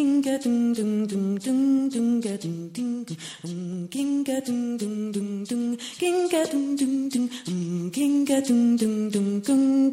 dinga ding ding ding ding dinga ding ding um ginga ding ding ding ding ginga ding ding ding um ginga ding ding ding gung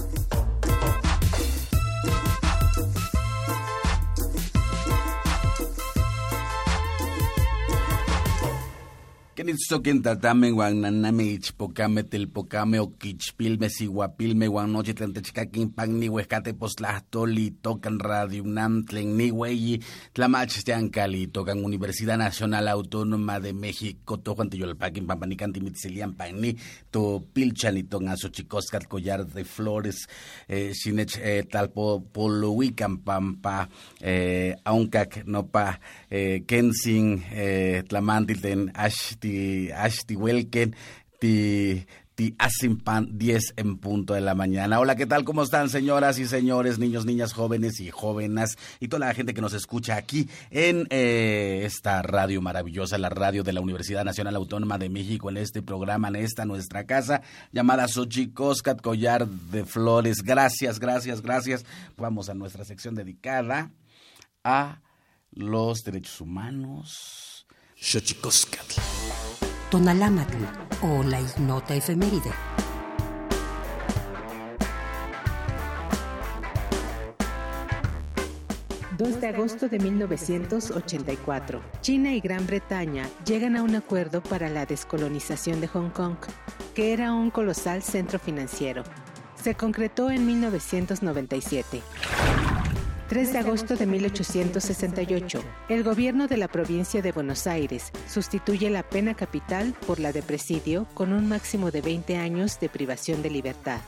Kenitzoken tatamen wan naname ichpocame telpocame oquichpilme siguapilme wan noche tlantechcaquin pagni huescate postlahtoli tocan radio UNAM tlen nihueyi tlamachtian cali tocan Universidad Nacional Autónoma de México tojuan tiyolpaquin pampanican timitzilian pagni to pilchani ton asochicoscat collar de flores eh, eh, talpo poluican pampa eh, auncac nopa eh, kensin eh, tlamantil ten ash ti, ashti welken, ti, ti pan 10 en punto de la mañana. Hola, ¿qué tal? ¿Cómo están, señoras y señores, niños, niñas, jóvenes y jóvenes y toda la gente que nos escucha aquí en eh, esta radio maravillosa, la radio de la Universidad Nacional Autónoma de México, en este programa, en esta nuestra casa llamada Xochicoscat Collar de Flores. Gracias, gracias, gracias. Vamos a nuestra sección dedicada a los derechos humanos Xochicoscatl. Tonalámatl o la ignota efeméride. de agosto de 1984. China y Gran Bretaña llegan a un acuerdo para la descolonización de Hong Kong, que era un colosal centro financiero. Se concretó en 1997. 3 de agosto de 1868, el gobierno de la provincia de Buenos Aires sustituye la pena capital por la de presidio con un máximo de 20 años de privación de libertad.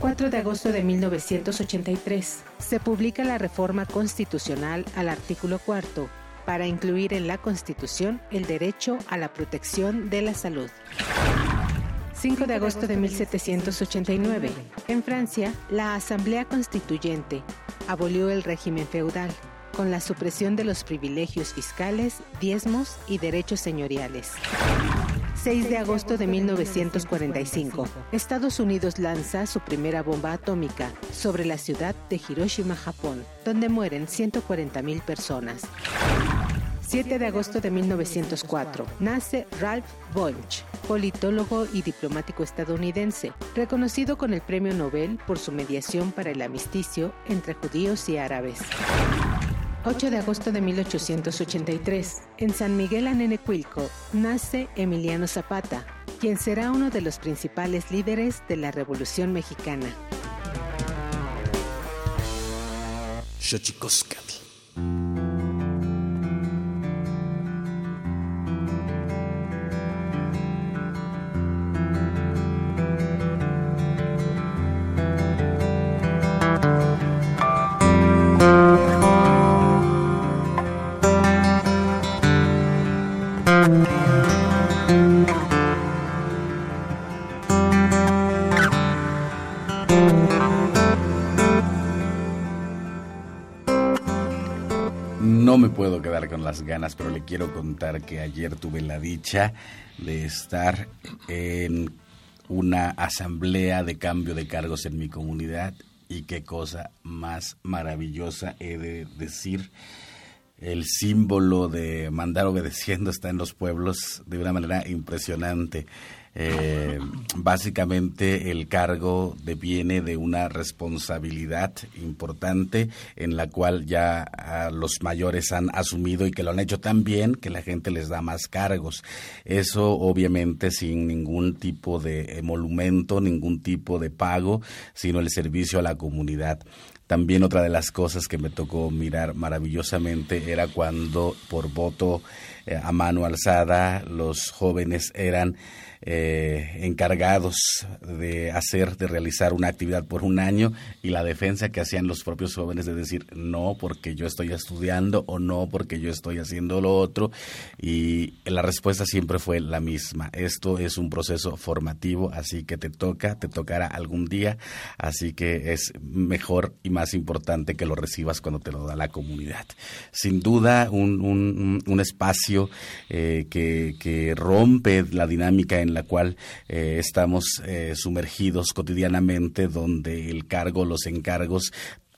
4 de agosto de 1983, se publica la reforma constitucional al artículo cuarto para incluir en la Constitución el derecho a la protección de la salud. 5 de agosto de 1789. En Francia, la Asamblea Constituyente abolió el régimen feudal con la supresión de los privilegios fiscales, diezmos y derechos señoriales. 6 de agosto de 1945. Estados Unidos lanza su primera bomba atómica sobre la ciudad de Hiroshima, Japón, donde mueren 140.000 personas. 7 de agosto de 1904, nace Ralph Bunche, politólogo y diplomático estadounidense, reconocido con el Premio Nobel por su mediación para el amisticio entre judíos y árabes. 8 de agosto de 1883, en San Miguel Anenecuilco, nace Emiliano Zapata, quien será uno de los principales líderes de la Revolución Mexicana. Ganas, pero le quiero contar que ayer tuve la dicha de estar en una asamblea de cambio de cargos en mi comunidad y qué cosa más maravillosa he de decir. El símbolo de mandar obedeciendo está en los pueblos de una manera impresionante. Eh, básicamente el cargo deviene de una responsabilidad importante en la cual ya ah, los mayores han asumido y que lo han hecho tan bien que la gente les da más cargos. Eso obviamente sin ningún tipo de emolumento, ningún tipo de pago, sino el servicio a la comunidad. También otra de las cosas que me tocó mirar maravillosamente era cuando por voto eh, a mano alzada los jóvenes eran eh, encargados de hacer, de realizar una actividad por un año y la defensa que hacían los propios jóvenes de decir no porque yo estoy estudiando o no porque yo estoy haciendo lo otro y la respuesta siempre fue la misma. Esto es un proceso formativo, así que te toca, te tocará algún día, así que es mejor y más importante que lo recibas cuando te lo da la comunidad. Sin duda, un, un, espacio eh, que, que rompe la dinámica en la cual eh, estamos eh, sumergidos cotidianamente, donde el cargo, los encargos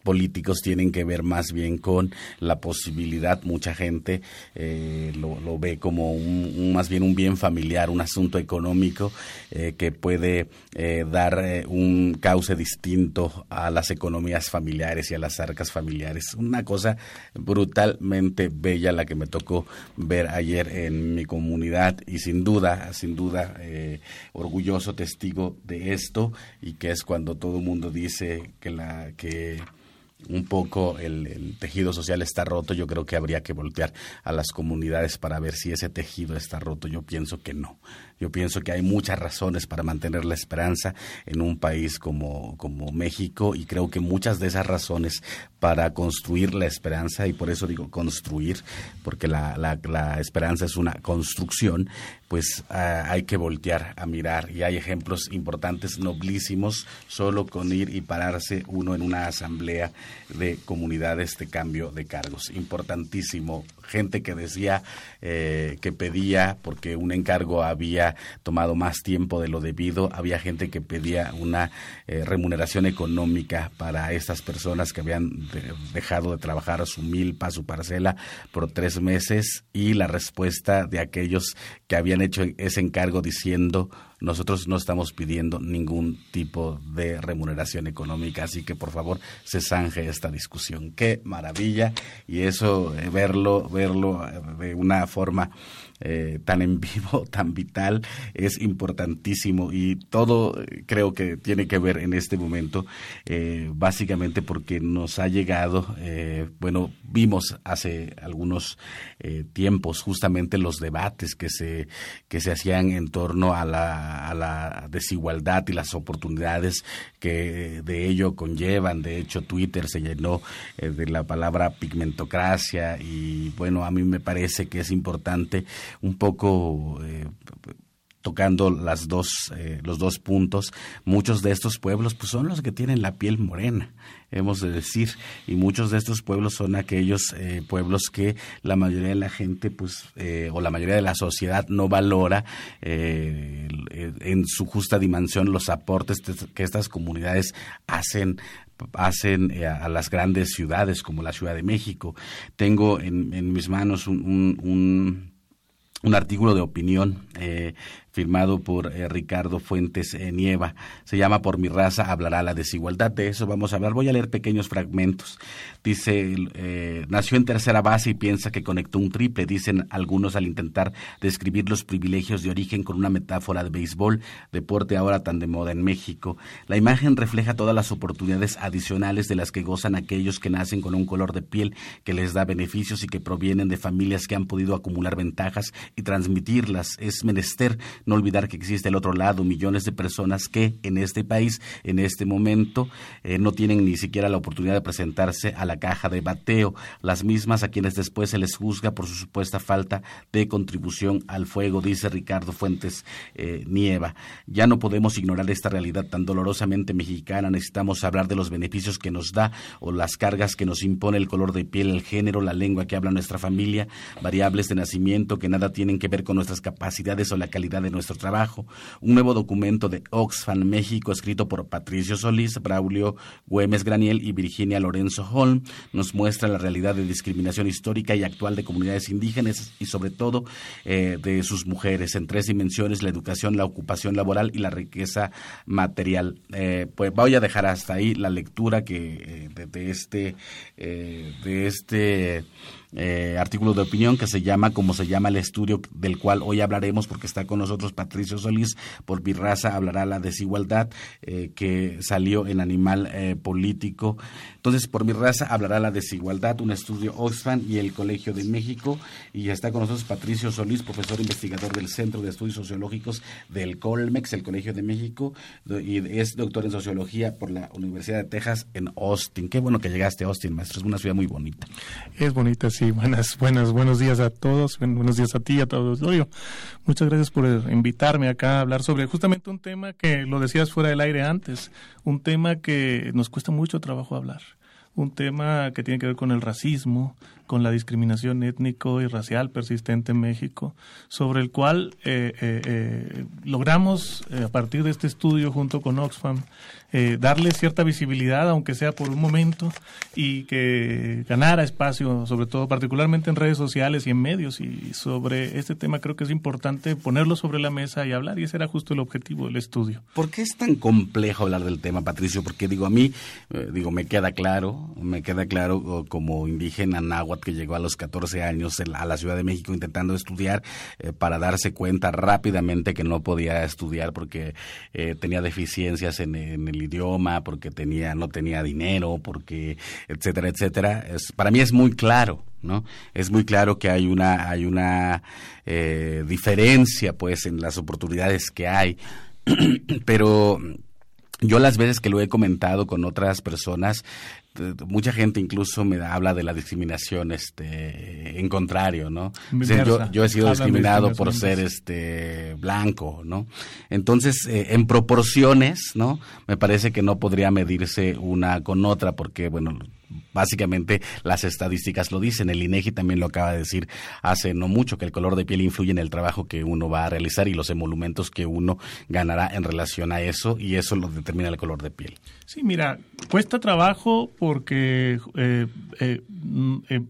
políticos tienen que ver más bien con la posibilidad, mucha gente eh, lo, ve como un, más bien un bien familiar, un asunto económico eh, que puede eh, dar un cauce distinto a las economías familiares y a las arcas familiares. Una cosa brutalmente bella la que me tocó ver ayer en mi comunidad y sin duda, sin duda, orgulloso testigo de esto y que es cuando todo el mundo dice que la que un poco el, tejido social está roto, yo creo que habría que voltear a las comunidades para ver si ese tejido está roto. Yo pienso que no. Yo pienso que hay muchas razones para mantener la esperanza en un país como, como México y creo que muchas de esas razones para construir la esperanza, y por eso digo construir, porque la, la, esperanza es una construcción, pues ah, hay que voltear a mirar y hay ejemplos importantes, noblísimos, solo con ir y pararse uno en una asamblea de comunidades de cambio de cargos. Importantísimo. Gente que decía eh, que pedía, porque un encargo había tomado más tiempo de lo debido, había gente que pedía una eh, remuneración económica para estas personas que habían dejado de trabajar su milpa, su parcela por tres meses y la respuesta de aquellos que habían hecho ese encargo diciendo nosotros no estamos pidiendo ningún tipo de remuneración económica, así que por favor se zanje esta discusión. Qué maravilla y eso eh, verlo, verlo eh, de una forma eh, tan en vivo, tan vital, es importantísimo y todo eh, creo que tiene que ver en este momento, eh, básicamente porque nos ha llegado, bueno, vimos hace algunos tiempos justamente los debates que se, que se hacían en torno a la, a la desigualdad y las oportunidades que de ello conllevan. De hecho, Twitter se llenó de la palabra pigmentocracia y bueno, a mí me parece que es importante un poco eh, tocando las dos, eh, los dos puntos, muchos de estos pueblos pues son los que tienen la piel morena, hemos de decir, y muchos de estos pueblos son aquellos eh, pueblos que la mayoría de la gente pues o la mayoría de la sociedad no valora en su justa dimensión los aportes que estas comunidades hacen hacen a, las grandes ciudades como la Ciudad de México. Tengo en, en mis manos un un artículo de opinión eh, firmado por eh, Ricardo Fuentes eh, Nieva. Se llama Por mi raza hablará la desigualdad. De eso vamos a hablar. Voy a leer pequeños fragmentos. Dice, eh, nació en tercera base y piensa que conectó un triple, dicen algunos al intentar describir los privilegios de origen con una metáfora de béisbol, deporte ahora tan de moda en México. La imagen refleja todas las oportunidades adicionales de las que gozan aquellos que nacen con un color de piel que les da beneficios y que provienen de familias que han podido acumular ventajas y transmitirlas. Es menester no olvidar que existe el otro lado, millones de personas que en este país, en este momento, eh, no tienen ni siquiera la oportunidad de presentarse a la caja de bateo, las mismas a quienes después se les juzga por su supuesta falta de contribución al fuego, dice Ricardo Fuentes eh, Nieva. Ya no podemos ignorar esta realidad tan dolorosamente mexicana, necesitamos hablar de los beneficios que nos da o las cargas que nos impone el color de piel, el género, la lengua que habla nuestra familia, variables de nacimiento que nada tienen que ver con nuestras capacidades o la calidad de nuestro trabajo. Un nuevo documento de Oxfam México, escrito por Patricio Solís, Braulio Güemes Graniel y Virginia Lorenzo Holm, nos muestra la realidad de discriminación histórica y actual de comunidades indígenas y sobre todo eh, de sus mujeres en tres dimensiones, la educación, la ocupación laboral y la riqueza material. Eh, pues voy a dejar hasta ahí la lectura que eh, de, este de este eh, artículo de opinión que se llama como se llama el estudio del cual hoy hablaremos porque está con nosotros Patricio Solís por mi raza hablará la desigualdad eh, que salió en Animal eh, Político. Entonces por mi raza hablará la desigualdad un estudio Oxfam y el Colegio de México. Y está con nosotros Patricio Solís profesor investigador del Centro de Estudios Sociológicos del Colmex el Colegio de México y es doctor en sociología por la Universidad de Texas en Austin. Qué bueno que llegaste a Austin maestro es una ciudad muy bonita. Es bonita Sí, buenas, buenas, buenos días a todos, buenos días a ti, a todos. Muchas gracias por invitarme acá a hablar sobre justamente un tema que lo decías fuera del aire antes, un tema que nos cuesta mucho trabajo hablar un tema que tiene que ver con el racismo, con la discriminación étnico y racial persistente en México, sobre el cual eh, eh, eh, logramos, a partir de este estudio junto con Oxfam, darle cierta visibilidad, aunque sea por un momento, y que ganara espacio, sobre todo particularmente en redes sociales y en medios. Y sobre este tema creo que es importante ponerlo sobre la mesa y hablar, y ese era justo el objetivo del estudio. ¿Por qué es tan complejo hablar del tema, Patricio? Porque digo, a mí, digo, me queda claro, me queda claro como indígena náhuatl que llegó a los 14 años a la Ciudad de México intentando estudiar eh, para darse cuenta rápidamente que no podía estudiar porque eh, tenía deficiencias en, el idioma, porque tenía no tenía dinero, porque etcétera, etcétera. Para mí es muy claro, ¿no? Es muy claro que hay una hay una eh, diferencia, pues, en las oportunidades que hay, pero yo las veces que lo he comentado con otras personas, mucha gente incluso me habla de la discriminación este en contrario no yo, he sido discriminado por ser este blanco no entonces eh, en proporciones no me parece que no podría medirse una con otra porque bueno básicamente las estadísticas lo dicen, el INEGI también lo acaba de decir hace no mucho que el color de piel influye en el trabajo que uno va a realizar y los emolumentos que uno ganará en relación a eso y eso lo determina el color de piel. Sí, mira, cuesta trabajo porque eh, eh, mm, eh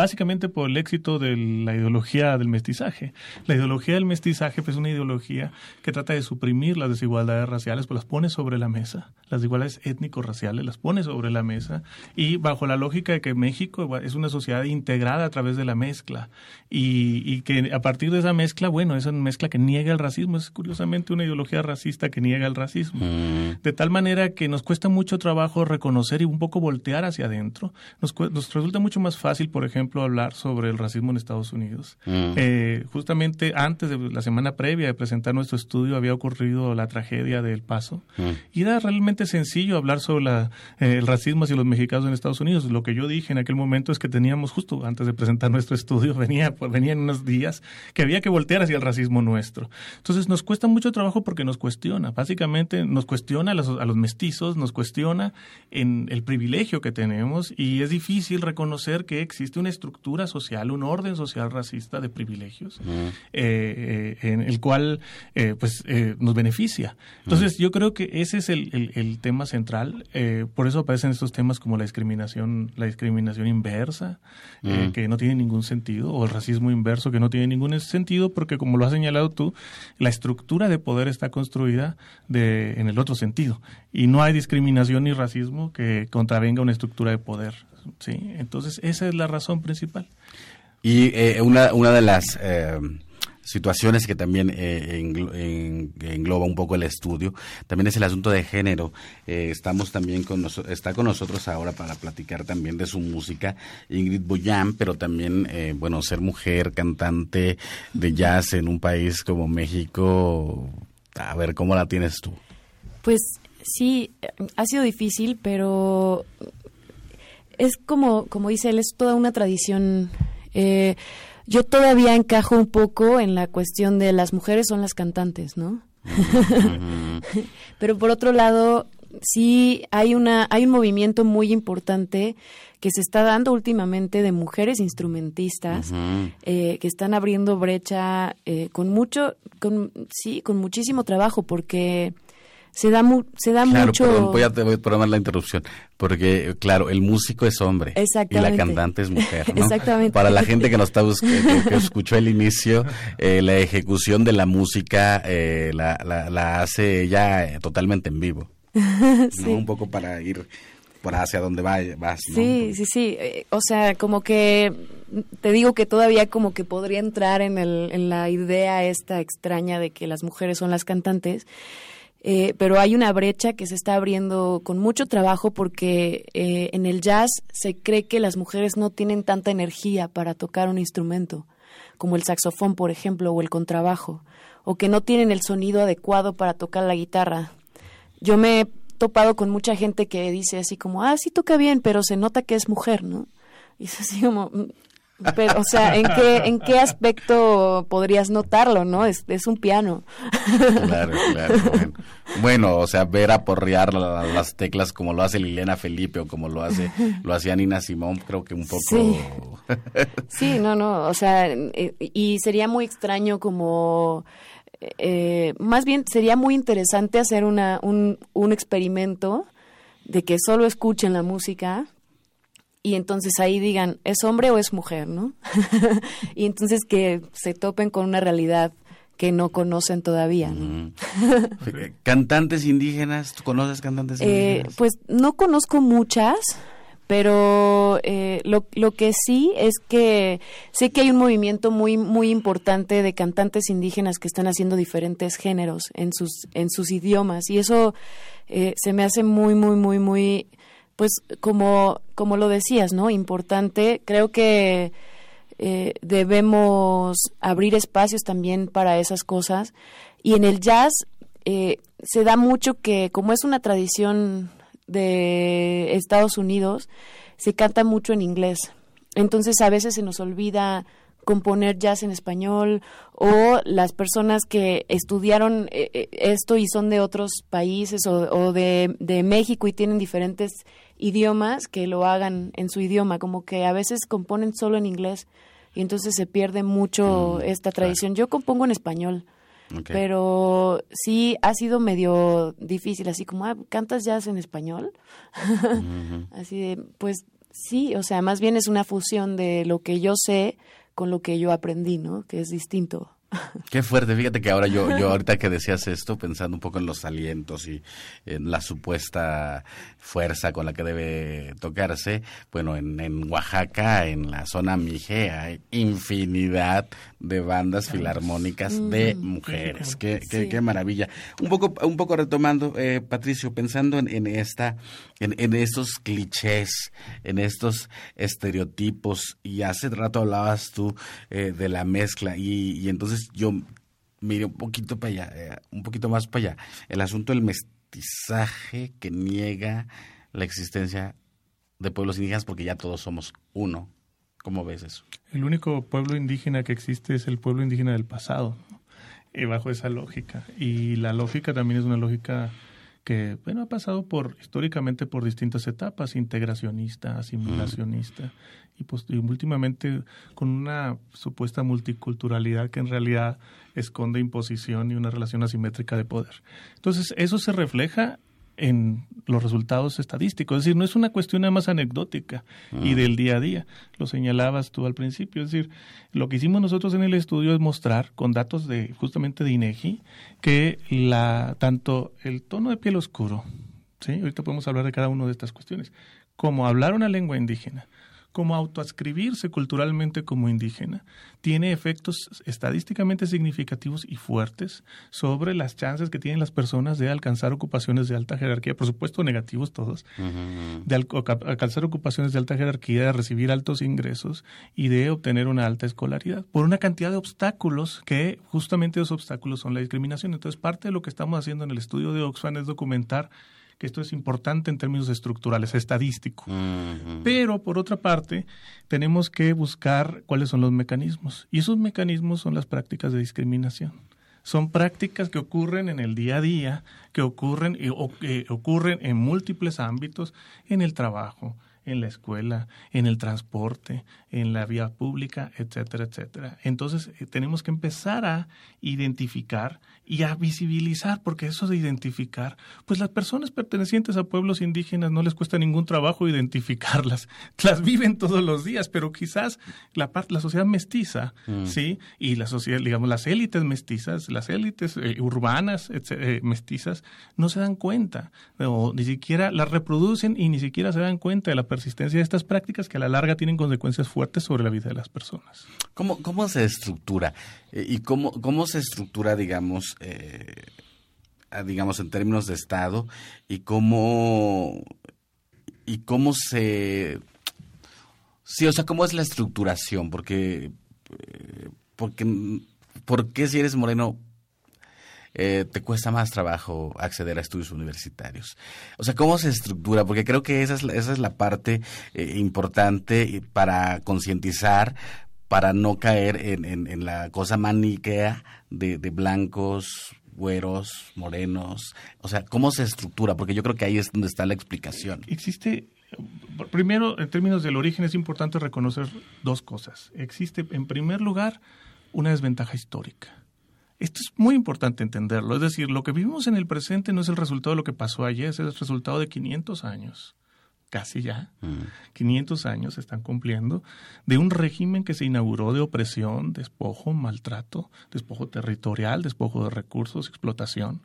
básicamente por el éxito de la ideología del mestizaje. La ideología del mestizaje pues, es una ideología que trata de suprimir las desigualdades raciales, pues las pone sobre la mesa, las desigualdades étnico-raciales las pone sobre la mesa y bajo la lógica de que México es una sociedad integrada a través de la mezcla y, que a partir de esa mezcla, bueno, esa mezcla que niega el racismo, es curiosamente una ideología racista que niega el racismo. Mm. De tal manera que nos cuesta mucho trabajo reconocer y un poco voltear hacia adentro. Nos, nos resulta mucho más fácil, por ejemplo, hablar sobre el racismo en Estados Unidos. Mm. Eh, justamente antes de la semana previa de presentar nuestro estudio había ocurrido la tragedia del Paso mm. y era realmente sencillo hablar sobre la, eh, el racismo hacia los mexicanos en Estados Unidos. Lo que yo dije en aquel momento es que teníamos justo antes de presentar nuestro estudio venía pues, venían unos días que había que voltear hacia el racismo nuestro. Entonces nos cuesta mucho trabajo porque nos cuestiona, básicamente nos cuestiona a los, a los mestizos, nos cuestiona en el privilegio que tenemos y es difícil reconocer que existe una estructura social, un orden social racista de privilegios, eh, eh, en el cual eh, pues nos beneficia. Entonces yo creo que ese es el, tema central. por eso aparecen estos temas como la discriminación, la discriminación inversa, que no tiene ningún sentido, o el racismo inverso, que no tiene ningún sentido, porque como lo has señalado tú, la estructura de poder está construida de, en el otro sentido. Y no hay discriminación ni racismo que contravenga una estructura de poder. ¿Sí? Entonces, esa es la razón principal. Y eh, una, una de las eh, situaciones que también eh, engloba un poco el estudio, también es el asunto de género. estamos también con está con nosotros ahora para platicar también de su música, Ingrid Boyan, pero también, bueno, ser mujer, cantante de jazz en un país como México, a ver, ¿cómo la tienes tú? Pues sí, ha sido difícil, pero es como, como dice él, es toda una tradición. Eh, yo todavía encajo un poco en la cuestión de las mujeres son las cantantes, ¿no? Pero por otro lado, sí hay una hay un movimiento muy importante que se está dando últimamente de mujeres instrumentistas eh, que están abriendo brecha eh, con mucho con sí con muchísimo trabajo porque se da, se da mucho... Perdón, voy a, voy a programar la interrupción, porque claro, el músico es hombre y la cantante es mujer, ¿no? Exactamente. Para la gente que nos está buscando, que, escuchó el inicio, eh, la ejecución de la música eh, la, la, hace ella eh, totalmente en vivo. sí. Un poco para ir por hacia donde va, vas. Sí, sí, sí. O sea, como que te digo que todavía como que podría entrar en, el, en la idea esta extraña de que las mujeres son las cantantes. Eh, pero hay una brecha que se está abriendo con mucho trabajo porque eh, en el jazz se cree que las mujeres no tienen tanta energía para tocar un instrumento, como el saxofón, por ejemplo, o el contrabajo, o que no tienen el sonido adecuado para tocar la guitarra. Yo me he topado con mucha gente que dice así como, ah, sí toca bien, pero se nota que es mujer, ¿no? Y es así como, mm, Pero, o sea, ¿en qué, ¿en qué aspecto podrías notarlo, no? Es, es un piano. Claro, claro. Bueno. o sea, ver aporrear las teclas como lo hace Liliana Felipe o como lo hace lo hacía Nina Simón, creo que un poco... Sí, sí no, no, o sea, eh, y sería muy extraño como... Eh, más bien sería muy interesante hacer una, un, un experimento de que solo escuchen la música y entonces ahí digan, ¿es hombre o es mujer? ¿no? y entonces que se topen con una realidad que no conocen todavía. ¿Cantantes indígenas? ¿Tú conoces cantantes eh, indígenas? pues no conozco muchas, pero eh, lo, lo que sí es que sé que hay un movimiento muy muy importante de cantantes indígenas que están haciendo diferentes géneros en sus en sus idiomas y eso eh, se me hace muy muy muy muy pues como, como lo decías, ¿no? Importante, creo que eh, debemos abrir espacios también para esas cosas. Y en el jazz eh, se da mucho que, como es una tradición de Estados Unidos, se canta mucho en inglés. Entonces a veces se nos olvida componer jazz en español o las personas que estudiaron eh, esto y son de otros países o, de, de, México y tienen diferentes idiomas que lo hagan en su idioma, como que a veces componen solo en inglés y entonces se pierde mucho mm, esta tradición. Yo compongo en español, pero sí ha sido medio difícil, así como, ah, ¿cantas jazz en español? así de, pues sí, o sea, más bien es una fusión de lo que yo sé con lo que yo aprendí, ¿no? Que es distinto. Qué fuerte, fíjate que ahora yo, yo ahorita que decías esto, pensando un poco en los alientos y en la supuesta fuerza con la que debe tocarse, bueno, en, en Oaxaca, en la zona Mije, hay infinidad de bandas filarmónicas de mujeres. Qué, qué, qué, maravilla. Un poco, un poco retomando, eh, Patricio, pensando en, en esta, en, estos clichés, en estos estereotipos, y hace rato hablabas tú eh, de la mezcla, y, y, entonces yo mire un poquito para allá, eh, un poquito más para allá, el asunto del mestizaje que niega la existencia de pueblos indígenas porque ya todos somos uno ¿Cómo ves eso? El único pueblo indígena que existe es el pueblo indígena del pasado, y bajo esa lógica. Y la lógica también es una lógica que bueno ha pasado por históricamente por distintas etapas integracionista asimilacionista y, pues, y últimamente con una supuesta multiculturalidad que en realidad esconde imposición y una relación asimétrica de poder. Entonces eso se refleja en los resultados estadísticos. Es decir, no es una cuestión nada más anecdótica y mm. del día a día. Lo señalabas tú al principio. Es decir, lo que hicimos nosotros en el estudio es mostrar con datos de justamente de INEGI que la tanto el tono de piel oscuro, ¿sí? ahorita podemos hablar de cada una de estas cuestiones, como hablar una lengua indígena, como autoascribirse culturalmente como indígena tiene efectos estadísticamente significativos y fuertes sobre las chances que tienen las personas de alcanzar ocupaciones de alta jerarquía, por supuesto negativos todos, de alcanzar ocupaciones de alta jerarquía, de recibir altos ingresos y de obtener una alta escolaridad, por una cantidad de obstáculos que justamente esos obstáculos son la discriminación. Entonces, parte de lo que estamos haciendo en el estudio de Oxfam es documentar que esto es importante en términos estructurales, estadístico. Pero, por otra parte, tenemos que buscar cuáles son los mecanismos. Y esos mecanismos son las prácticas de discriminación. Son prácticas que ocurren en el día a día, que ocurren, o, que ocurren en múltiples ámbitos, en el trabajo, en la escuela, en el transporte, en la vía pública, etcétera, etcétera. Entonces, eh, tenemos que empezar a identificar y a visibilizar, porque eso de identificar, pues las personas pertenecientes a pueblos indígenas no les cuesta ningún trabajo identificarlas, las viven todos los días, pero quizás la parte, la sociedad mestiza, mm. sí, y la sociedad, digamos, las élites mestizas, las élites eh, urbanas eh, mestizas, no se dan cuenta, o ni siquiera las reproducen y ni siquiera se dan cuenta de la persistencia de estas prácticas que a la larga tienen consecuencias fuertes sobre la vida de las personas. ¿Cómo, cómo se estructura? Eh, ¿Y cómo, cómo se estructura, digamos, eh, digamos, en términos de Estado? ¿Y cómo, y cómo se... Sí, o sea, ¿cómo es la estructuración? Porque, eh, porque, ¿por qué si eres moreno eh, te cuesta más trabajo acceder a estudios universitarios. O sea, ¿cómo se estructura? Porque creo que esa es esa es la parte importante para concientizar, para no caer en, la cosa maniquea de, de blancos, güeros, morenos. O sea, ¿cómo se estructura? Porque yo creo que ahí es donde está la explicación. Existe Primero, en términos del origen, es importante reconocer dos cosas. Existe, en primer lugar, una desventaja histórica. Esto es muy importante entenderlo. Es decir, lo que vivimos en el presente no es el resultado de lo que pasó ayer, es el resultado de 500 años, casi ya. 500 mm. años se están cumpliendo de un régimen que se inauguró de opresión, despojo, maltrato, despojo territorial, despojo de recursos, explotación,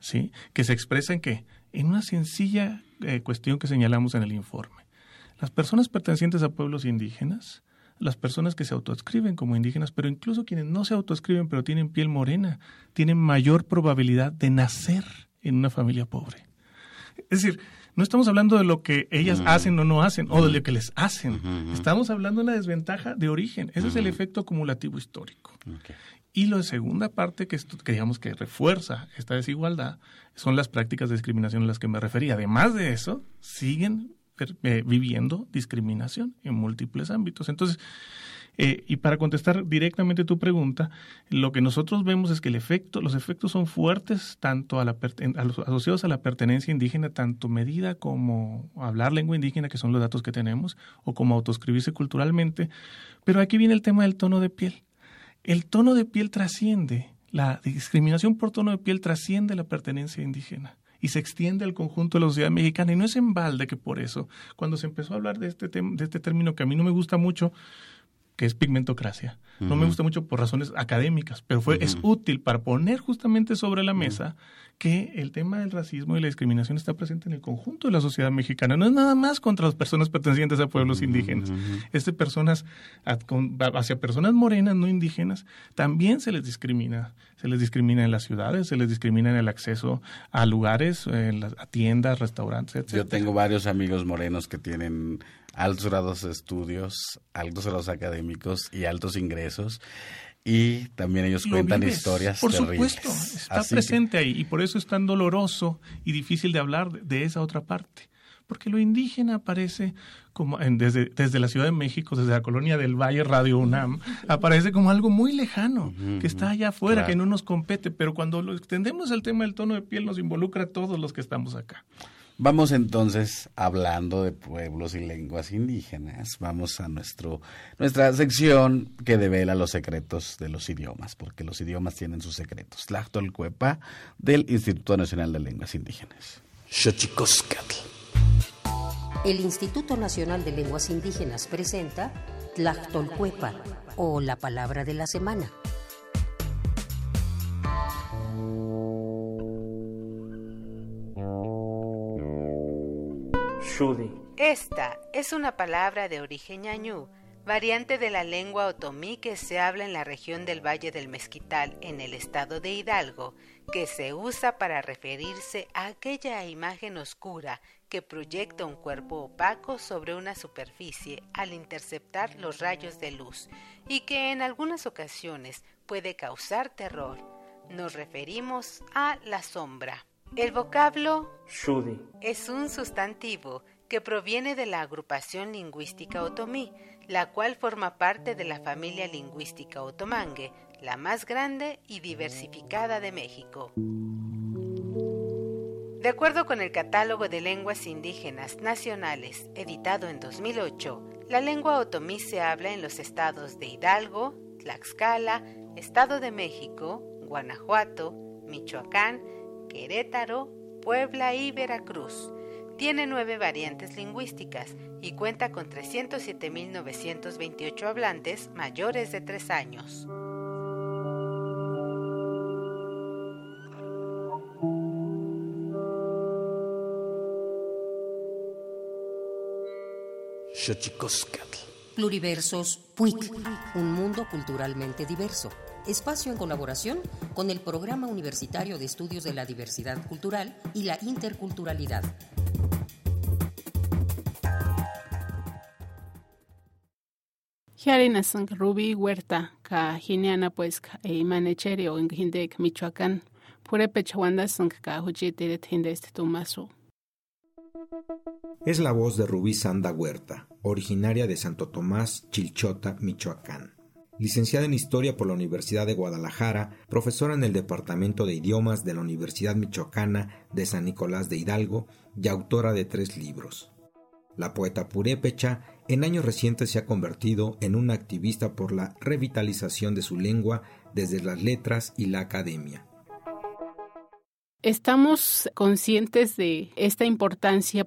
¿sí? Que se expresa en qué? En una sencilla eh, cuestión que señalamos en el informe. Las personas pertenecientes a pueblos indígenas las personas que se autoescriben como indígenas, pero incluso quienes no se autoescriben pero tienen piel morena, tienen mayor probabilidad de nacer en una familia pobre. Es decir, no estamos hablando de lo que ellas hacen o no hacen, o de lo que les hacen. Estamos hablando de una desventaja de origen. Ese es el efecto acumulativo histórico. Y la segunda parte que, que digamos que refuerza esta desigualdad son las prácticas de discriminación a las que me refería. Además de eso, siguen eh, viviendo discriminación en múltiples ámbitos. Entonces, eh, y para contestar directamente tu pregunta, lo que nosotros vemos es que el efecto, los efectos son fuertes tanto a la, asociados a la pertenencia indígena, tanto medida como hablar lengua indígena, que son los datos que tenemos, o como autoscribirse culturalmente. Pero aquí viene el tema del tono de piel. El tono de piel trasciende, la discriminación por tono de piel trasciende la pertenencia indígena y se extiende al conjunto de la sociedad mexicana. Y no es en balde que por eso, cuando se empezó a hablar de este, de este término que a mí no me gusta mucho, que es pigmentocracia. No me gusta mucho por razones académicas, pero fue, es útil para poner justamente sobre la mesa que el tema del racismo y la discriminación está presente en el conjunto de la sociedad mexicana. No es nada más contra las personas pertenecientes a pueblos indígenas. Es de personas, hacia personas morenas, no indígenas, también se les discrimina. Se les discrimina en las ciudades, se les discrimina en el acceso a lugares, a tiendas, restaurantes, etc. Yo tengo varios amigos morenos que tienen altos grados de estudios, altos grados académicos y altos ingresos. Y también ellos cuentan historias por supuesto, está presente ahí y por eso es tan doloroso y difícil de hablar de esa otra parte. Porque lo indígena aparece como desde, desde la Ciudad de México, desde la colonia del Valle Radio UNAM, aparece como algo muy lejano, que está allá afuera, que no nos compete, pero cuando lo extendemos el tema del tono de piel nos involucra a todos los que estamos acá. Vamos entonces hablando de pueblos y lenguas indígenas. Vamos a nuestro nuestra sección que devela los secretos de los idiomas, porque los idiomas tienen sus secretos. Cuepa del Instituto Nacional de Lenguas Indígenas. El Instituto Nacional de Lenguas Indígenas presenta Cuepa o la palabra de la semana. Esta es una palabra de origen ñañú, variante de la lengua otomí que se habla en la región del Valle del Mezquital, en el estado de Hidalgo, que se usa para referirse a aquella imagen oscura que proyecta un cuerpo opaco sobre una superficie al interceptar los rayos de luz y que en algunas ocasiones puede causar terror. Nos referimos a la sombra. El vocablo Shudi es un sustantivo que proviene de la agrupación lingüística otomí, la cual forma parte de la familia lingüística otomangue, la más grande y diversificada de México. De acuerdo con el Catálogo de Lenguas Indígenas Nacionales, editado en 2008, la lengua otomí se habla en los estados de Hidalgo, Tlaxcala, Estado de México, Guanajuato, Michoacán, Querétaro, Puebla y Veracruz. Tiene nueve variantes lingüísticas y cuenta con 307.928 hablantes mayores de tres años. Pluriversos PUIC, un mundo culturalmente diverso espacio en colaboración con el Programa Universitario de Estudios de la Diversidad Cultural y la Interculturalidad. Ruby Huerta, ka pues e manechere o en Michoacán. Es la voz de Rubí Sanda Huerta, originaria de Santo Tomás, Chilchota, Michoacán. Licenciada en Historia por la Universidad de Guadalajara, profesora en el Departamento de Idiomas de la Universidad Michoacana de San Nicolás de Hidalgo y autora de tres libros. La poeta purépecha en años recientes se ha convertido en una activista por la revitalización de su lengua desde las letras y la academia. Estamos conscientes de esta importancia.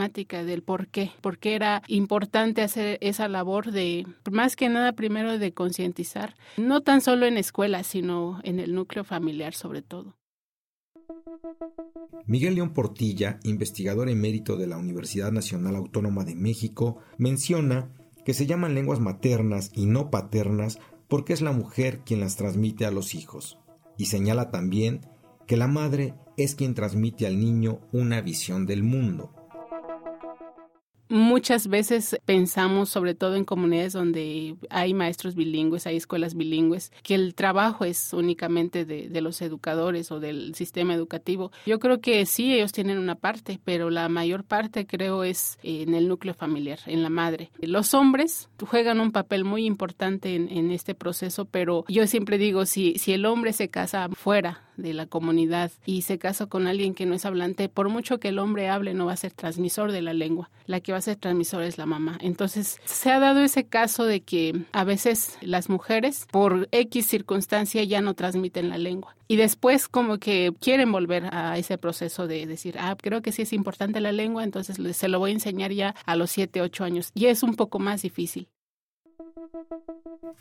del por qué, por qué era importante hacer esa labor de, más que nada, primero de concientizar, no tan solo en escuelas, sino en el núcleo familiar sobre todo. Miguel León Portilla, investigador emérito de la Universidad Nacional Autónoma de México, menciona que se llaman lenguas maternas y no paternas porque es la mujer quien las transmite a los hijos. Y señala también que la madre es quien transmite al niño una visión del mundo. Muchas veces pensamos, sobre todo en comunidades donde hay maestros bilingües, hay escuelas bilingües, que el trabajo es únicamente de, los educadores o del sistema educativo. Yo creo que sí, ellos tienen una parte, pero la mayor parte creo es en el núcleo familiar, en la madre. Los hombres juegan un papel muy importante en, en este proceso, pero yo siempre digo, si, si el hombre se casa fuera de la comunidad y se casa con alguien que no es hablante, por mucho que el hombre hable, no va a ser transmisor de la lengua. La que va a ser transmisor es la mamá. Entonces, se ha dado ese caso de que a veces las mujeres, por X circunstancia, ya no transmiten la lengua. Y después como que quieren volver a ese proceso de decir, ah, creo que sí es importante la lengua, entonces se lo voy a enseñar ya a los 7, 8 años. Y es un poco más difícil.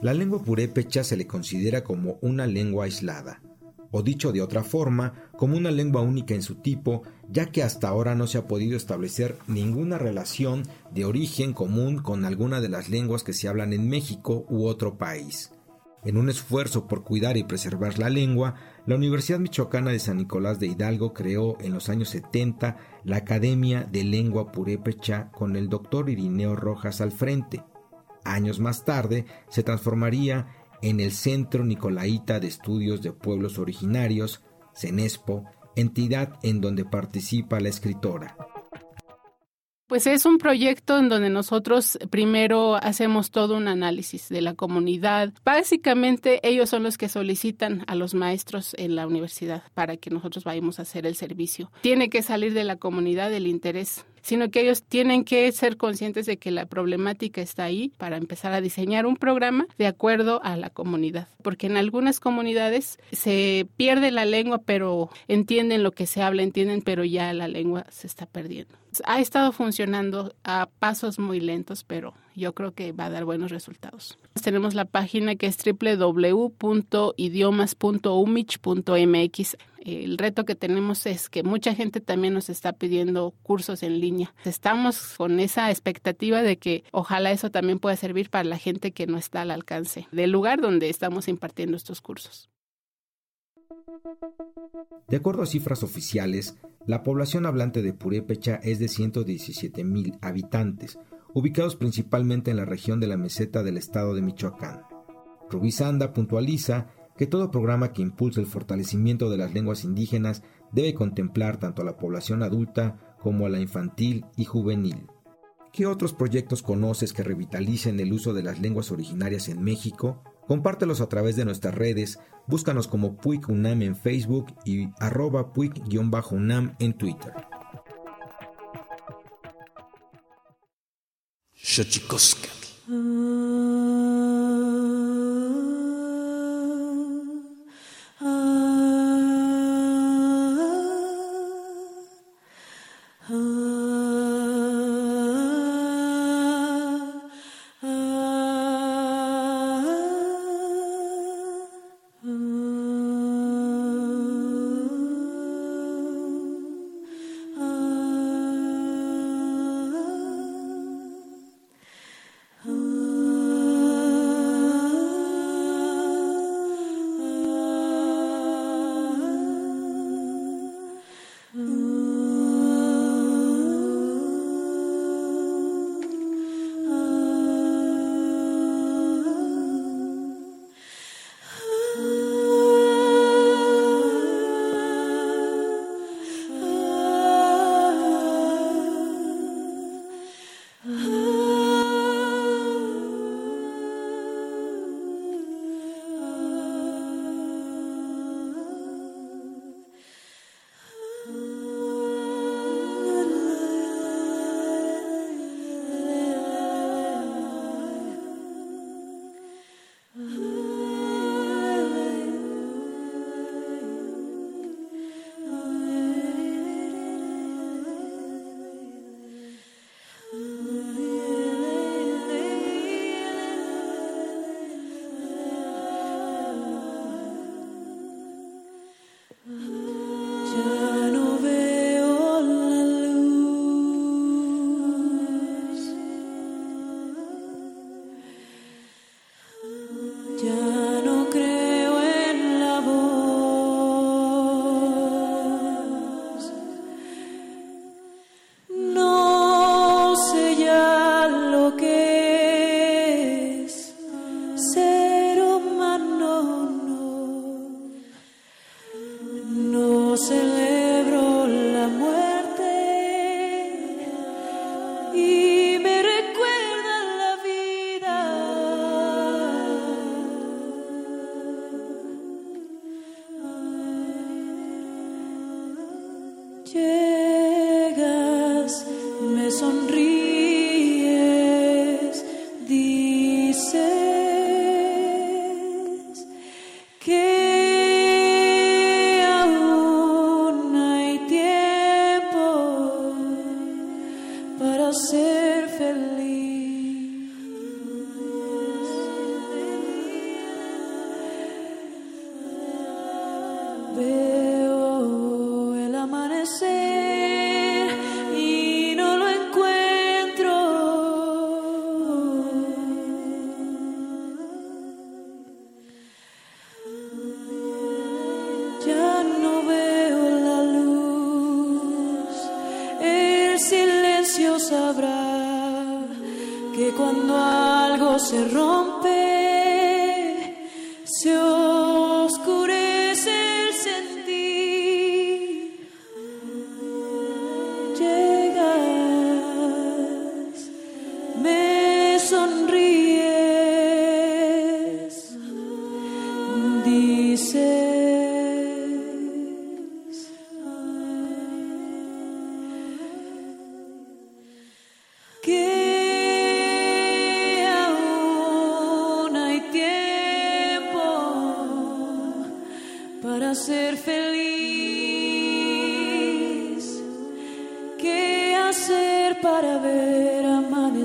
La lengua purépecha se le considera como una lengua aislada, o dicho de otra forma, como una lengua única en su tipo, ya que hasta ahora no se ha podido establecer ninguna relación de origen común con alguna de las lenguas que se hablan en México u otro país. En un esfuerzo por cuidar y preservar la lengua, la Universidad Michoacana de San Nicolás de Hidalgo creó en los años 70 la Academia de Lengua Purépecha con el doctor Irineo Rojas al frente. Años más tarde se transformaría en el Centro Nicolaita de Estudios de Pueblos Originarios, CENESPO, entidad en donde participa la escritora. Pues es un proyecto en donde nosotros primero hacemos todo un análisis de la comunidad. Básicamente ellos son los que solicitan a los maestros en la universidad para que nosotros vayamos a hacer el servicio. Tiene que salir de la comunidad el interés sino que ellos tienen que ser conscientes de que la problemática está ahí para empezar a diseñar un programa de acuerdo a la comunidad, porque en algunas comunidades se pierde la lengua, pero entienden lo que se habla, entienden, pero ya la lengua se está perdiendo. Ha estado funcionando a pasos muy lentos, pero yo creo que va a dar buenos resultados. Tenemos la página que es www.idiomas.umich.mx. El reto que tenemos es que mucha gente también nos está pidiendo cursos en línea. Estamos con esa expectativa de que ojalá eso también pueda servir para la gente que no está al alcance del lugar donde estamos impartiendo estos cursos. De acuerdo a cifras oficiales, la población hablante de Purépecha es de 117 mil habitantes, ubicados principalmente en la región de la meseta del estado de Michoacán. Rubí Sanda puntualiza que todo programa que impulse el fortalecimiento de las lenguas indígenas debe contemplar tanto a la población adulta como a la infantil y juvenil. ¿Qué otros proyectos conoces que revitalicen el uso de las lenguas originarias en México? Compártelos a través de nuestras redes, búscanos como Puig UNAM en Facebook y arroba Puig-UNAM en Twitter. Xochicoscatl.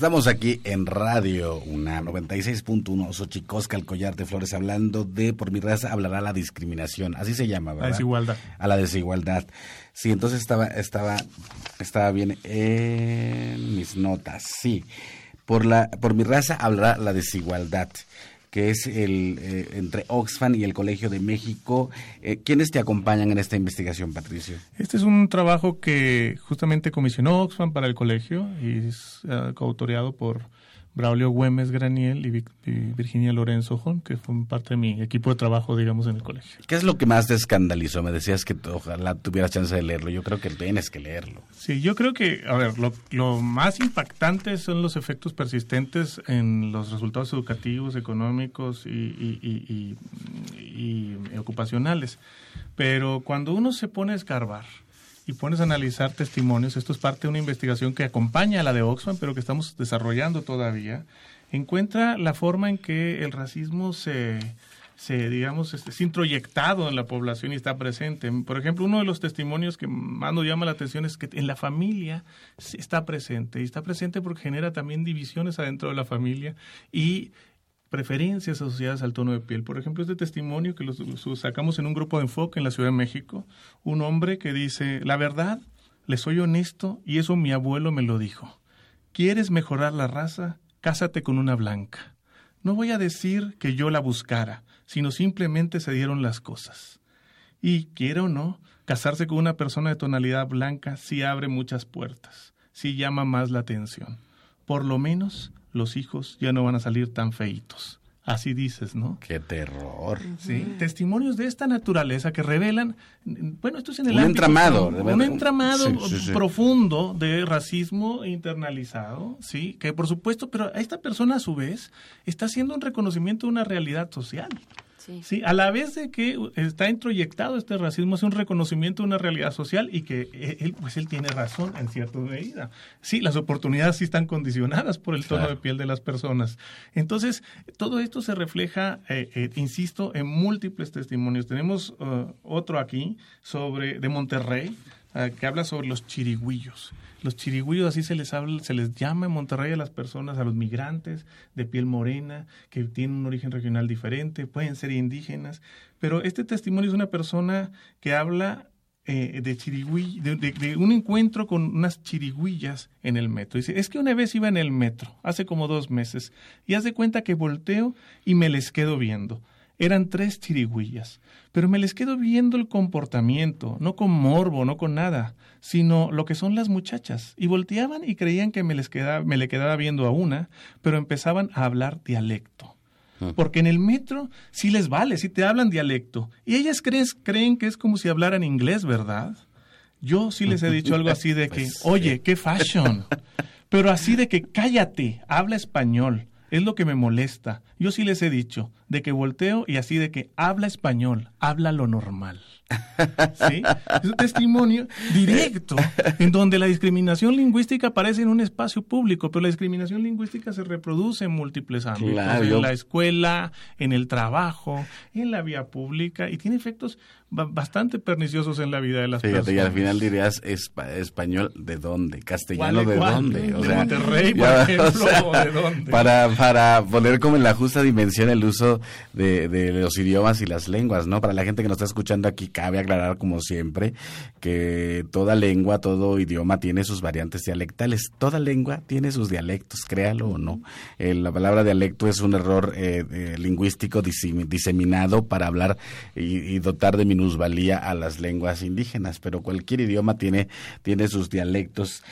Estamos aquí en Radio una 96.1 Xochicosca, el collar de flores, hablando de por mi raza hablará la discriminación, así se llama, ¿verdad? La desigualdad. A la desigualdad. Sí, entonces estaba estaba estaba bien en mis notas. Sí. Por la por mi raza hablará la desigualdad, que es el eh, entre Oxfam y el Colegio de México. Eh, ¿Quiénes te acompañan en esta investigación, Patricio? Este es un trabajo que justamente comisionó Oxfam para el colegio y es eh, coautoreado por Braulio Güemes Graniel y, Virginia Lorenzo Jon, que fue parte de mi equipo de trabajo, digamos, en el colegio. ¿Qué es lo que más te escandalizó? Me decías que ojalá tuvieras chance de leerlo. Yo creo que tienes que leerlo. Sí, yo creo que, a ver, lo, lo más impactante son los efectos persistentes en los resultados educativos, económicos y- y- y- y ocupacionales. Pero cuando uno se pone a escarbar y pones a analizar testimonios, esto es parte de una investigación que acompaña a la de Oxfam, pero que estamos desarrollando todavía, encuentra la forma en que el racismo se, digamos, es, es introyectado en la población y está presente. Por ejemplo, uno de los testimonios que más nos llama la atención es que en la familia está presente, y está presente porque genera también divisiones adentro de la familia y preferencias asociadas al tono de piel. Por ejemplo, este testimonio que sacamos en un grupo de enfoque en la Ciudad de México, un hombre que dice, la verdad, le soy honesto y eso mi abuelo me lo dijo. ¿Quieres mejorar la raza? Cásate con una blanca. No voy a decir que yo la buscara, sino simplemente se dieron las cosas. Y, quiera o no, casarse con una persona de tonalidad blanca sí abre muchas puertas, sí llama más la atención. Por lo menos los hijos ya no van a salir tan feitos. Así dices, ¿no? Qué terror. Sí, testimonios de esta naturaleza que revelan, bueno, esto es en el Un ámbito- entramado, un, entramado Sí, sí, sí. profundo de racismo internalizado, sí, que por supuesto, pero esta persona a su vez está haciendo un reconocimiento de una realidad social. Sí. Sí, a la vez de que está introyectado este racismo, es un reconocimiento de una realidad social y que eh, él, pues él tiene razón en cierta medida. Sí, las oportunidades sí están condicionadas por el tono Claro. de piel de las personas. Entonces, todo esto se refleja, eh, eh, insisto, en múltiples testimonios. Tenemos eh, otro aquí sobre de Monterrey que habla sobre los chirigüillos. Los chirigüillos así se les habla, se les llama en Monterrey a las personas, a los migrantes de piel morena que tienen un origen regional diferente, pueden ser indígenas, pero este testimonio es una persona que habla eh, de, chirigüi- de, de- un encuentro con unas chirigüillas en el metro. Dice, es que una vez iba en el metro, hace como dos meses, y haz de cuenta que volteo y me les quedo viendo. Eran tres chirigüillas, pero me les quedo viendo el comportamiento, no con morbo, no con nada, sino lo que son las muchachas. Y volteaban y creían que me, les quedaba, me le quedaba viendo a una, pero empezaban a hablar dialecto. Porque en el metro sí les vale, sí te hablan dialecto. Y ellas creen, creen que es como si hablaran inglés, ¿verdad? Yo sí les he dicho algo así de que, Pues oye, qué fashion. Pero así de que cállate, habla español. Es lo que me molesta. Yo sí les he dicho de que volteo y así de que habla español, habla lo normal. ¿Sí? Es un testimonio directo en donde la discriminación lingüística aparece en un espacio público, pero la discriminación lingüística se reproduce en múltiples ámbitos, Claro, en la escuela, en el trabajo, en la vía pública y tiene efectos ba- bastante perniciosos en la vida de las Fíjate, y personas. al final dirías espa- español, ¿de dónde? ¿Castellano ¿Cuál de dónde? ¿De Monterrey, por ejemplo, o de dónde? Para, para poner como en la justa dimensión el uso de, los idiomas y las lenguas, ¿no? Para la gente que nos está escuchando aquí, cabe aclarar, como siempre, que toda lengua, todo idioma tiene sus variantes dialectales. Toda lengua tiene sus dialectos, créalo o no. Eh, la palabra dialecto es un error eh, eh, lingüístico disemi- diseminado para hablar y, y dotar de minusvalía a las lenguas indígenas, pero cualquier idioma tiene, tiene sus dialectos.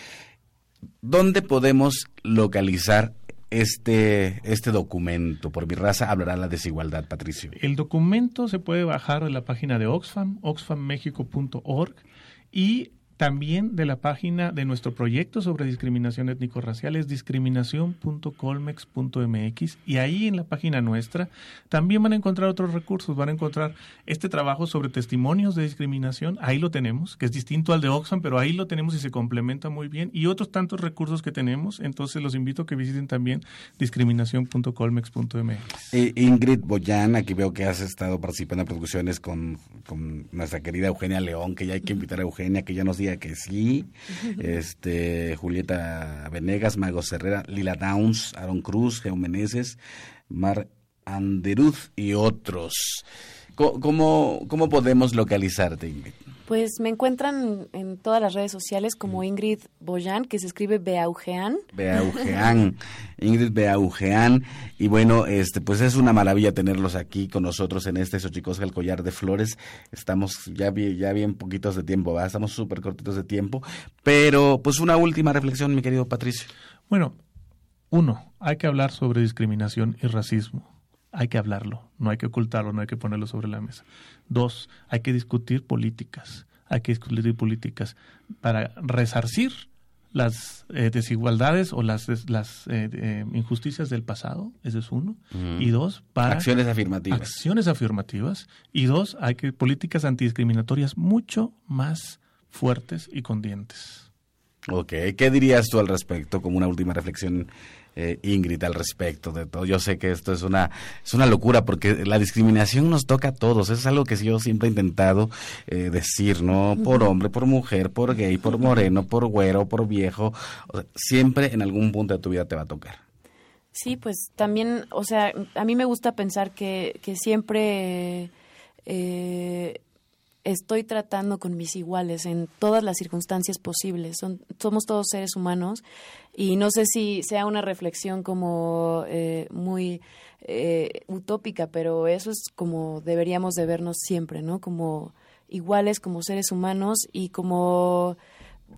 ¿Dónde podemos localizar este, este documento? Por mi raza hablará la desigualdad, Patricio. El documento se puede bajar de la página de Oxfam, oxfammexico.org y también de la página de nuestro proyecto sobre discriminación étnico-racial es discriminación.colmex.mx y ahí en la página nuestra también van a encontrar otros recursos, van a encontrar este trabajo sobre testimonios de discriminación, ahí lo tenemos, que es distinto al de Oxfam, pero ahí lo tenemos y se complementa muy bien. Y otros tantos recursos que tenemos, entonces los invito a que visiten también discriminación.colmex.mx. Eh, Ingrid Boyan, aquí veo que has estado participando en producciones con, con nuestra querida Eugenia León, que ya hay que invitar a Eugenia, que ya nos diga que sí. Este, Julieta Venegas, Mago Herrera, Lila Downs, Aaron Cruz, Geo Meneses, Mar Anderuz y otros. ¿Cómo, cómo podemos localizarte, Ingrid? Pues me encuentran en todas las redes sociales como Ingrid Boyan, que se escribe Beaugean. Beaugean, Ingrid Beaugean. Y bueno, este, pues es una maravilla tenerlos aquí con nosotros en este Xochicosca, el collar de flores. Estamos ya, bien- ya bien poquitos de tiempo, ¿va? Estamos súper cortitos de tiempo. Pero, pues una última reflexión, mi querido Patricio. Bueno, uno, hay que hablar sobre discriminación y racismo. Hay que hablarlo, no hay que ocultarlo, no hay que ponerlo sobre la mesa. Dos, hay que discutir políticas. Hay que discutir políticas para resarcir las eh, desigualdades o las, las eh, eh, injusticias del pasado, ese es uno. Y dos, para Acciones afirmativas. acciones afirmativas. Y dos, hay que políticas antidiscriminatorias mucho más fuertes y con dientes. Ok, ¿qué dirías tú al respecto como una última reflexión, eh, Ingrid, al respecto de todo? Yo sé que esto es una, es una locura porque la discriminación nos toca a todos. Eso es algo que yo siempre he intentado eh, decir, ¿no? Por hombre, por mujer, por gay, por moreno, por güero, por viejo. O sea, siempre en algún punto de tu vida te va a tocar. Sí, pues también, o sea, a mí me gusta pensar que, que siempre eh, estoy tratando con mis iguales en todas las circunstancias posibles. Son, somos todos seres humanos y no sé si sea una reflexión como eh, muy eh, utópica, pero eso es como deberíamos de vernos siempre, ¿no? Como iguales, como seres humanos y como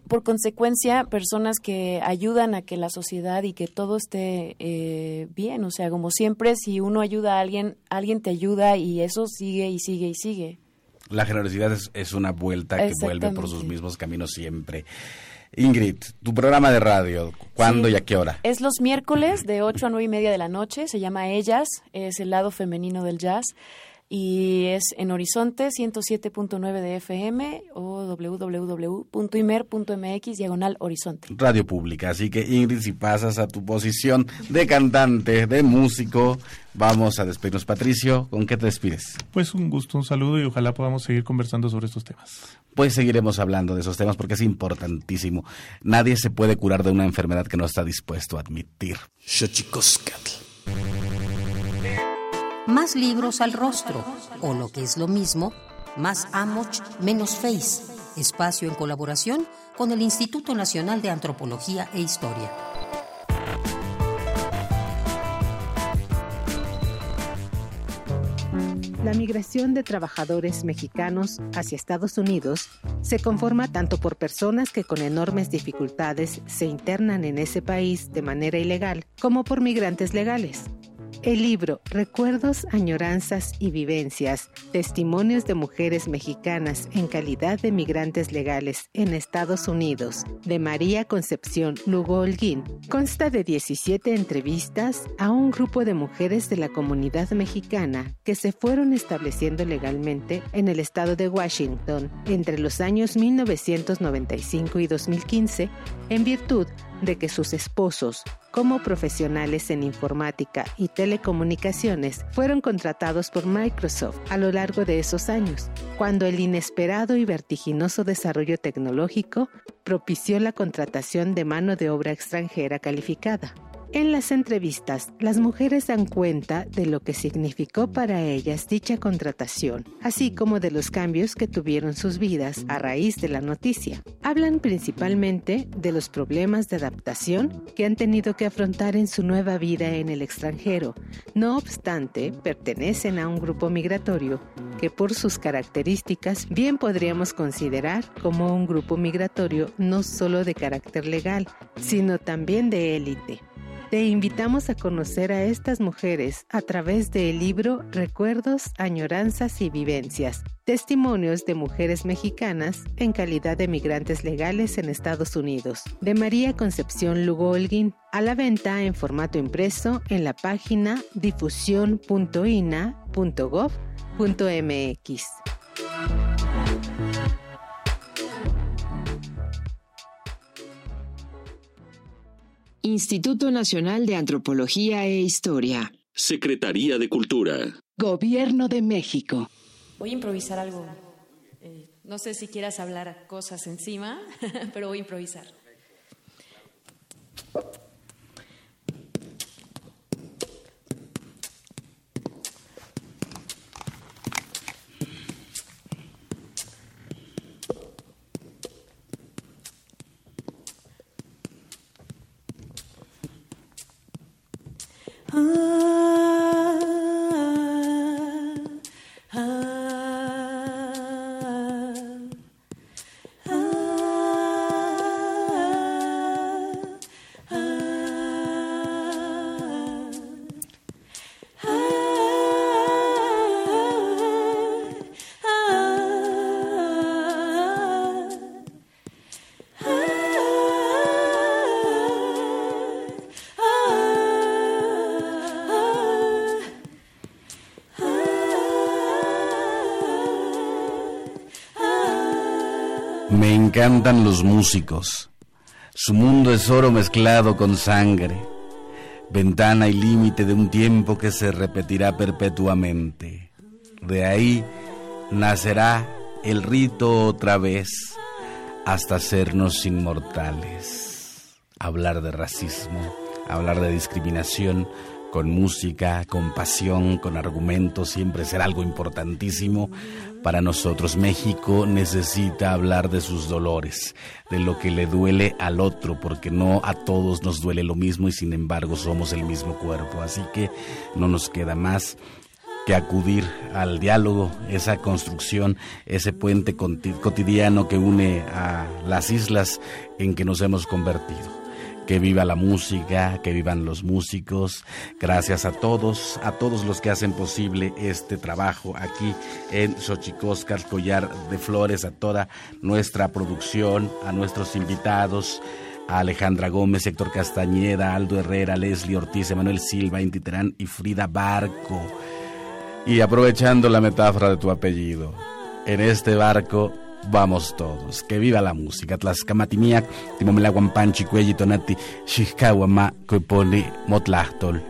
por consecuencia, personas que ayudan a que la sociedad y que todo esté eh, bien. O sea, como siempre, si uno ayuda a alguien, alguien te ayuda y eso sigue y sigue y sigue. La generosidad es, una vuelta que vuelve por sus mismos caminos siempre. Ingrid, tu programa de radio, ¿cuándo y a qué hora? Es los miércoles de 8 a 9 y media de la noche, se llama Ellas, es el lado femenino del jazz y es en Horizonte 107.9 de FM o www.imer.mx diagonal Horizonte. Radio Pública, así que Ingrid, si pasas a tu posición de cantante, de músico, vamos a despedirnos. Patricio, ¿con qué te despides? Pues un gusto, un saludo y ojalá podamos seguir conversando sobre estos temas. Pues seguiremos hablando de esos temas porque es importantísimo. Nadie se puede curar de una enfermedad que no está dispuesto a admitir. Más libros al rostro, o lo que es lo mismo, más Amoch, menos Face. Espacio en colaboración con el Instituto Nacional de Antropología e Historia. La migración de trabajadores mexicanos hacia Estados Unidos se conforma tanto por personas que con enormes dificultades se internan en ese país de manera ilegal, como por migrantes legales. El libro Recuerdos, Añoranzas y Vivencias, Testimonios de Mujeres Mexicanas en calidad de migrantes legales en Estados Unidos, de María Concepción Lugo Holguín, consta de 17 entrevistas a un grupo de mujeres de la comunidad mexicana que se fueron estableciendo legalmente en el estado de Washington entre los años 1995 y 2015 en virtud de que sus esposos, como profesionales en informática y telecomunicaciones, fueron contratados por Microsoft a lo largo de esos años, cuando el inesperado y vertiginoso desarrollo tecnológico propició la contratación de mano de obra extranjera calificada. En las entrevistas, las mujeres dan cuenta de lo que significó para ellas dicha contratación, así como de los cambios que tuvieron sus vidas a raíz de la noticia. Hablan principalmente de los problemas de adaptación que han tenido que afrontar en su nueva vida en el extranjero. No obstante, pertenecen a un grupo migratorio que por sus características bien podríamos considerar como un grupo migratorio no solo de carácter legal, sino también de élite. Te invitamos a conocer a estas mujeres a través del libro Recuerdos, Añoranzas y Vivencias, testimonios de mujeres mexicanas en calidad de migrantes legales en Estados Unidos, de María Concepción Lugo Holguín, a la venta en formato impreso en la página difusión.ina.gov.mx. Instituto Nacional de Antropología e Historia. Secretaría de Cultura. Gobierno de México. Voy a improvisar algo. Eh, no sé si quieras hablar cosas encima, pero voy a improvisar. Me encantan los músicos. Su mundo es oro mezclado con sangre, ventana y límite de un tiempo que se repetirá perpetuamente. De ahí nacerá el rito otra vez hasta hacernos inmortales. Hablar de racismo, hablar de discriminación, con música, con pasión, con argumentos, siempre será algo importantísimo para nosotros. México necesita hablar de sus dolores, de lo que le duele al otro, porque no a todos nos duele lo mismo y sin embargo somos el mismo cuerpo. Así que no nos queda más que acudir al diálogo, esa construcción, ese puente cotidiano que une a las islas en que nos hemos convertido que viva la música, que vivan los músicos. Gracias a todos, a todos los que hacen posible este trabajo aquí en Xochicóscar, Collar de Flores, a toda nuestra producción, a nuestros invitados. A Alejandra Gómez, Héctor Castañeda, Aldo Herrera, Leslie Ortiz, Emanuel Silva, Inti y Frida Barco. Y aprovechando la metáfora de tu apellido, en este barco vamos todos. Que viva la música. Tlaxcamatimiac, timomelaguampanchi, cuelli tonati, xixcahuama, pone motlahtol.